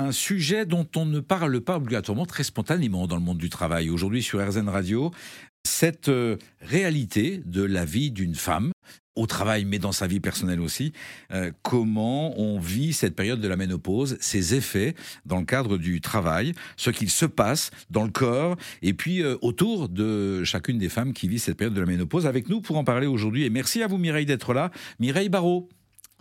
un sujet dont on ne parle pas obligatoirement très spontanément dans le monde du travail. Aujourd'hui sur RZN Radio, cette euh, réalité de la vie d'une femme au travail, mais dans sa vie personnelle aussi, euh, comment on vit cette période de la ménopause, ses effets dans le cadre du travail, ce qu'il se passe dans le corps, et puis euh, autour de chacune des femmes qui vit cette période de la ménopause. Avec nous pour en parler aujourd'hui, et merci à vous Mireille d'être là. Mireille Barrault.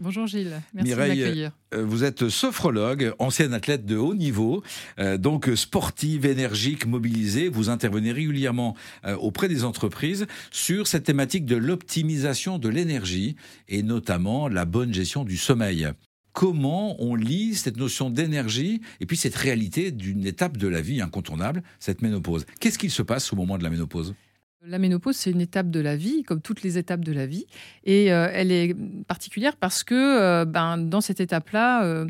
Bonjour Gilles, merci de m'accueillir. Euh, vous êtes sophrologue, ancienne athlète de haut niveau, euh, donc sportive, énergique, mobilisée. Vous intervenez régulièrement euh, auprès des entreprises sur cette thématique de l'optimisation de l'énergie et notamment la bonne gestion du sommeil. Comment on lit cette notion d'énergie et puis cette réalité d'une étape de la vie incontournable, cette ménopause? Qu'est-ce qu'il se passe au moment de la ménopause? La ménopause, c'est une étape de la vie, comme toutes les étapes de la vie. Et euh, elle est particulière parce que euh, ben, dans cette étape-là, euh,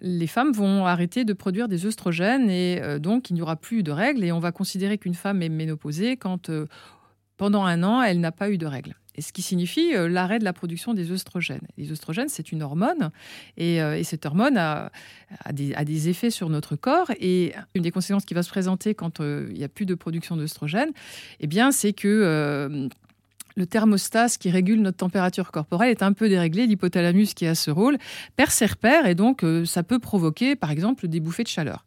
les femmes vont arrêter de produire des œstrogènes et donc il n'y aura plus de règles. Et on va considérer qu'une femme est ménopausée quand pendant un an, elle n'a pas eu de règles et ce qui signifie euh, l'arrêt de la production des œstrogènes. Les œstrogènes, c'est une hormone, et, euh, cette hormone a, des, effets sur notre corps. Et une des conséquences qui va se présenter quand euh, il n'y a plus de production d'œstrogènes, eh bien, c'est que le thermostat qui régule notre température corporelle est un peu déréglé. L'hypothalamus qui a ce rôle perd ses repères et donc ça peut provoquer par exemple des bouffées de chaleur.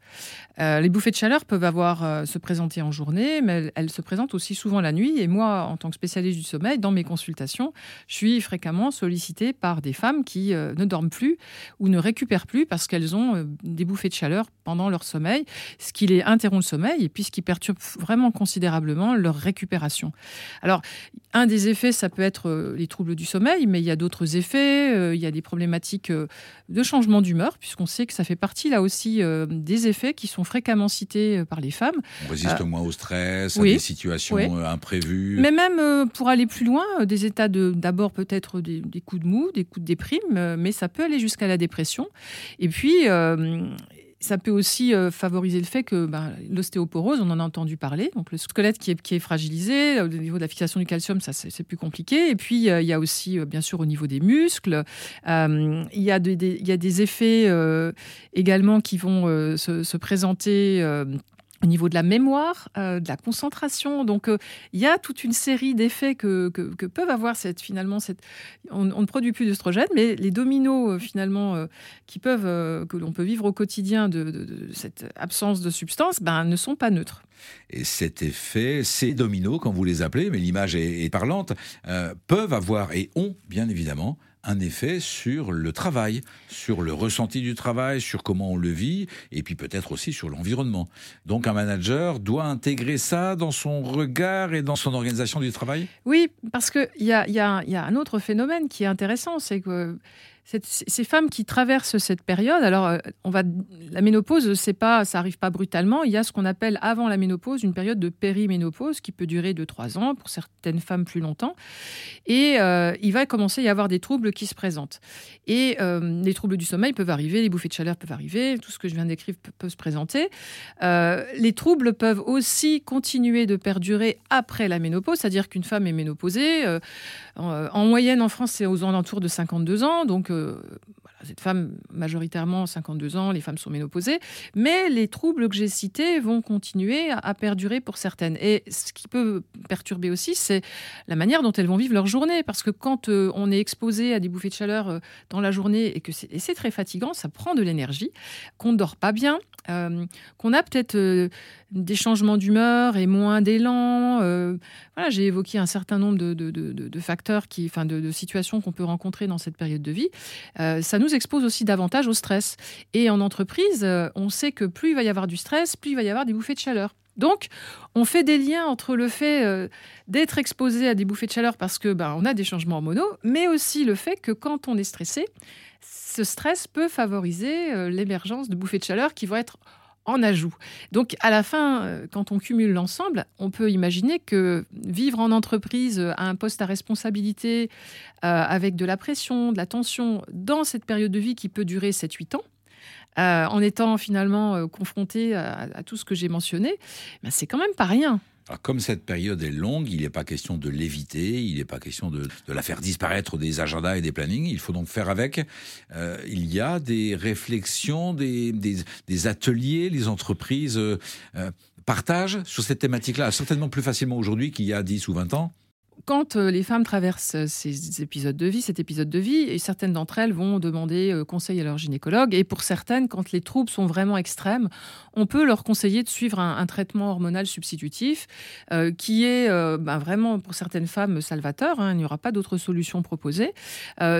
Euh, les bouffées de chaleur peuvent avoir euh, se présenter en journée, mais elles, se présentent aussi souvent la nuit. Et moi, en tant que spécialiste du sommeil, dans mes consultations, je suis fréquemment sollicitée par des femmes qui euh, ne dorment plus ou ne récupèrent plus parce qu'elles ont des bouffées de chaleur pendant leur sommeil, ce qui les interrompt le sommeil et puis ce qui perturbe vraiment considérablement leur récupération. Alors, un des effets, ça peut être les troubles du sommeil, mais il y a d'autres effets. il y a des problématiques de changement d'humeur, puisqu'on sait que ça fait partie là aussi des effets qui sont fréquemment cités euh, par les femmes. On résiste euh, moins au stress, à des situations euh, imprévues. Mais même pour aller plus loin, des états de d'abord peut-être des, coups de mou, des coups de déprime, mais ça peut aller jusqu'à la dépression. Et puis, ça peut aussi euh, favoriser le fait que ben, l'ostéoporose, on en a entendu parler, donc le squelette qui est, qui est fragilisé, au niveau de la fixation du calcium, ça c'est plus compliqué. Et puis euh, il y a aussi, euh, bien sûr, au niveau des muscles, il, y a des, y a des effets également qui vont se, présenter au niveau de la mémoire, euh, de la concentration. Donc, euh, il y a toute une série d'effets que, peuvent avoir cette, finalement, cette, on, ne produit plus d'œstrogène, mais les dominos, euh, finalement, qui peuvent, que l'on peut vivre au quotidien de, cette absence de substance, ben, ne sont pas neutres. Et cet effet, ces dominos, quand vous les appelez, mais l'image est, parlante, peuvent avoir et ont, bien évidemment, un effet sur le travail, sur le ressenti du travail, sur comment on le vit, et puis peut-être aussi sur l'environnement. Donc un manager doit intégrer ça dans son regard et dans son organisation du travail? Oui, parce qu'il y a, y, a, y a un autre phénomène qui est intéressant, c'est que ces femmes qui traversent cette période, alors euh, on va, la ménopause, c'est pas, ça arrive pas brutalement. Il y a ce qu'on appelle avant la ménopause une période de périménopause qui peut durer de trois ans pour certaines femmes plus longtemps, et euh, il va commencer à y avoir des troubles qui se présentent. Et euh, les troubles du sommeil peuvent arriver, les bouffées de chaleur peuvent arriver, tout ce que je viens d'écrire peut, se présenter. les troubles peuvent aussi continuer de perdurer après la ménopause, c'est-à-dire qu'une femme est ménopausée. en, moyenne en France, c'est aux alentours de 52 ans, donc cette femme, majoritairement 52 ans, les femmes sont ménopausées, mais les troubles que j'ai cités vont continuer à, perdurer pour certaines. Et ce qui peut perturber aussi, c'est la manière dont elles vont vivre leur journée, parce que quand euh, on est exposé à des bouffées de chaleur euh, dans la journée et que c'est très fatigant, ça prend de l'énergie, qu'on ne dort pas bien, euh, qu'on a peut-être des changements d'humeur et moins d'élan. voilà, j'ai évoqué un certain nombre de, facteurs, enfin de, situations qu'on peut rencontrer dans cette période de vie. Ça nous expose aussi davantage au stress. Et en entreprise, euh, on sait que plus il va y avoir du stress, plus il va y avoir des bouffées de chaleur. Donc, on fait des liens entre le fait euh, d'être exposé à des bouffées de chaleur parce que ben, on a des changements hormonaux, mais aussi le fait que quand on est stressé, ce stress peut favoriser euh, l'émergence de bouffées de chaleur qui vont être en ajout. Donc à la fin, euh, quand on cumule l'ensemble, on peut imaginer que vivre en entreprise à un poste à responsabilité, euh, avec de la pression, de la tension, dans cette période de vie qui peut durer 7-8 ans, euh, en étant finalement confronté à, tout ce que j'ai mentionné, ben c'est quand même pas rien. Alors, comme cette période est longue, il n'est pas question de l'éviter, il n'est pas question de, la faire disparaître des agendas et des plannings. Il faut donc faire avec. Euh, il y a des réflexions, des, des, ateliers, les entreprises euh, euh, partagent sur cette thématique-là, certainement plus facilement aujourd'hui qu'il y a 10 ou 20 ans quand euh, les femmes traversent euh, ces épisodes de vie, cet épisode de vie, et certaines d'entre elles vont demander euh, conseil à leur gynécologue, et pour certaines, quand les troubles sont vraiment extrêmes, on peut leur conseiller de suivre un, traitement hormonal substitutif qui est ben, vraiment pour certaines femmes salvateur. Hein, il n'y aura pas d'autres solutions proposées.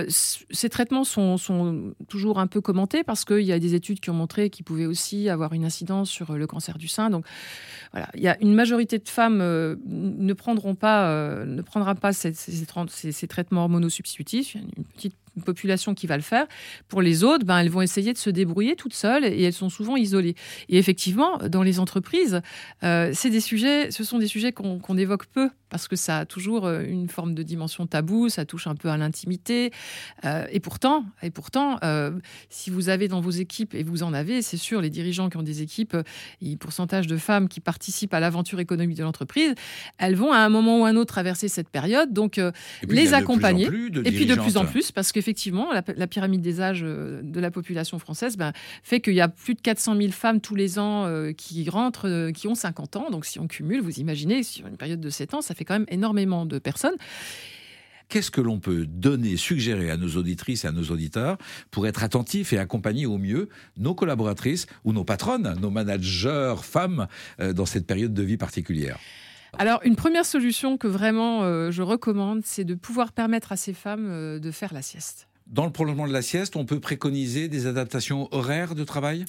ces traitements sont, sont, toujours un peu commentés parce qu'il y a des études qui ont montré qu'ils pouvaient aussi avoir une incidence sur le cancer du sein. Donc voilà, il y a une majorité de femmes ne prendront pas, ne prendra pas ces, ces, traitements hormonaux substitutifs. Une petite population qui va le faire. Pour les autres, ben, elles vont essayer de se débrouiller toutes seules et elles sont souvent isolées. Et effectivement, dans les entreprises, euh, des sujets, ce sont des sujets qu'on évoque peu parce que ça a toujours euh, une forme de dimension tabou, ça touche un peu à l'intimité. Euh, et pourtant, et pourtant si vous avez dans vos équipes, et vous en avez, c'est sûr, les dirigeants qui ont des équipes, et pourcentage de femmes qui participent à l'aventure économique de l'entreprise, elles vont à un moment ou à un autre traverser cette période, donc les accompagner. et puis de plus en plus, parce que effectivement, la, pyramide des âges euh, de la population française ben, fait qu'il y a plus de 400 000 femmes tous les ans euh, qui rentrent, euh, qui ont 50 ans. Donc si on cumule, vous imaginez, sur une période de 7 ans, ça fait quand même énormément de personnes. Qu'est-ce que l'on peut donner, suggérer à nos auditrices et à nos auditeurs pour être attentifs et accompagner au mieux nos collaboratrices ou nos patronnes, nos managers femmes dans cette période de vie particulière? Alors, une première solution que vraiment euh, je recommande, c'est de pouvoir permettre à ces femmes euh, de faire la sieste. Dans le prolongement de la sieste, on peut préconiser des adaptations horaires de travail?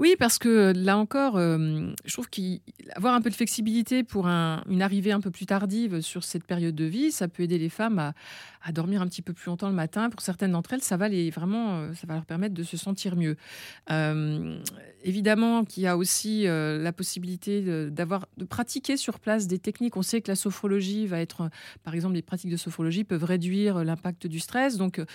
Oui, parce que là encore, euh, je trouve qu'avoir un peu de flexibilité pour une arrivée un peu plus tardive sur cette période de vie, ça peut aider les femmes à, dormir un petit peu plus longtemps le matin. Pour certaines d'entre elles, ça va les vraiment, ça va leur permettre de se sentir mieux évidemment qu'il y a aussi euh, la possibilité d'avoir de, pratiquer sur place des techniques. On sait que la sophrologie va être, par exemple, les pratiques de sophrologie peuvent réduire l'impact du stress. Donc, euh,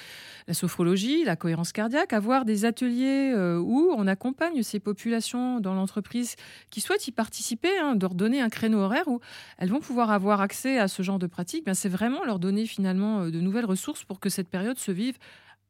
la sophrologie, la cohérence cardiaque, avoir des ateliers euh, où on accompagne ces populations dans l'entreprise qui souhaitent y participer, hein, leur donner un créneau horaire où elles vont pouvoir avoir accès à ce genre de pratiques. Ben, c'est vraiment leur donner finalement de nouvelles ressources pour que cette période se vive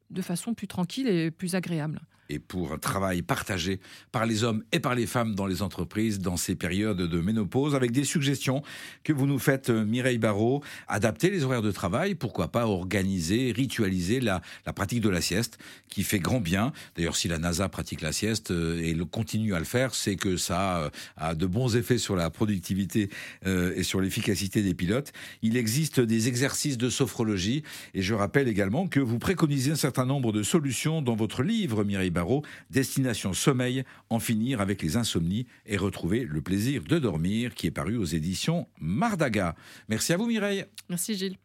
de façon plus tranquille et plus agréable et pour un travail partagé par les hommes et par les femmes dans les entreprises dans ces périodes de ménopause, avec des suggestions que vous nous faites, euh, Mireille Barrault. Adapter les horaires de travail, pourquoi pas organiser, ritualiser la, pratique de la sieste, qui fait grand bien. D'ailleurs, si la NASA pratique la sieste euh, et continue à le faire, c'est que ça euh, a de bons effets sur la productivité et sur l'efficacité des pilotes. Il existe des exercices de sophrologie, et je rappelle également que vous préconisez un certain nombre de solutions dans votre livre, Mireille Destination Sommeil, en finir avec les insomnies et retrouver le plaisir de dormir, qui est paru aux éditions Mardaga. Merci à vous Mireille. Merci Gilles.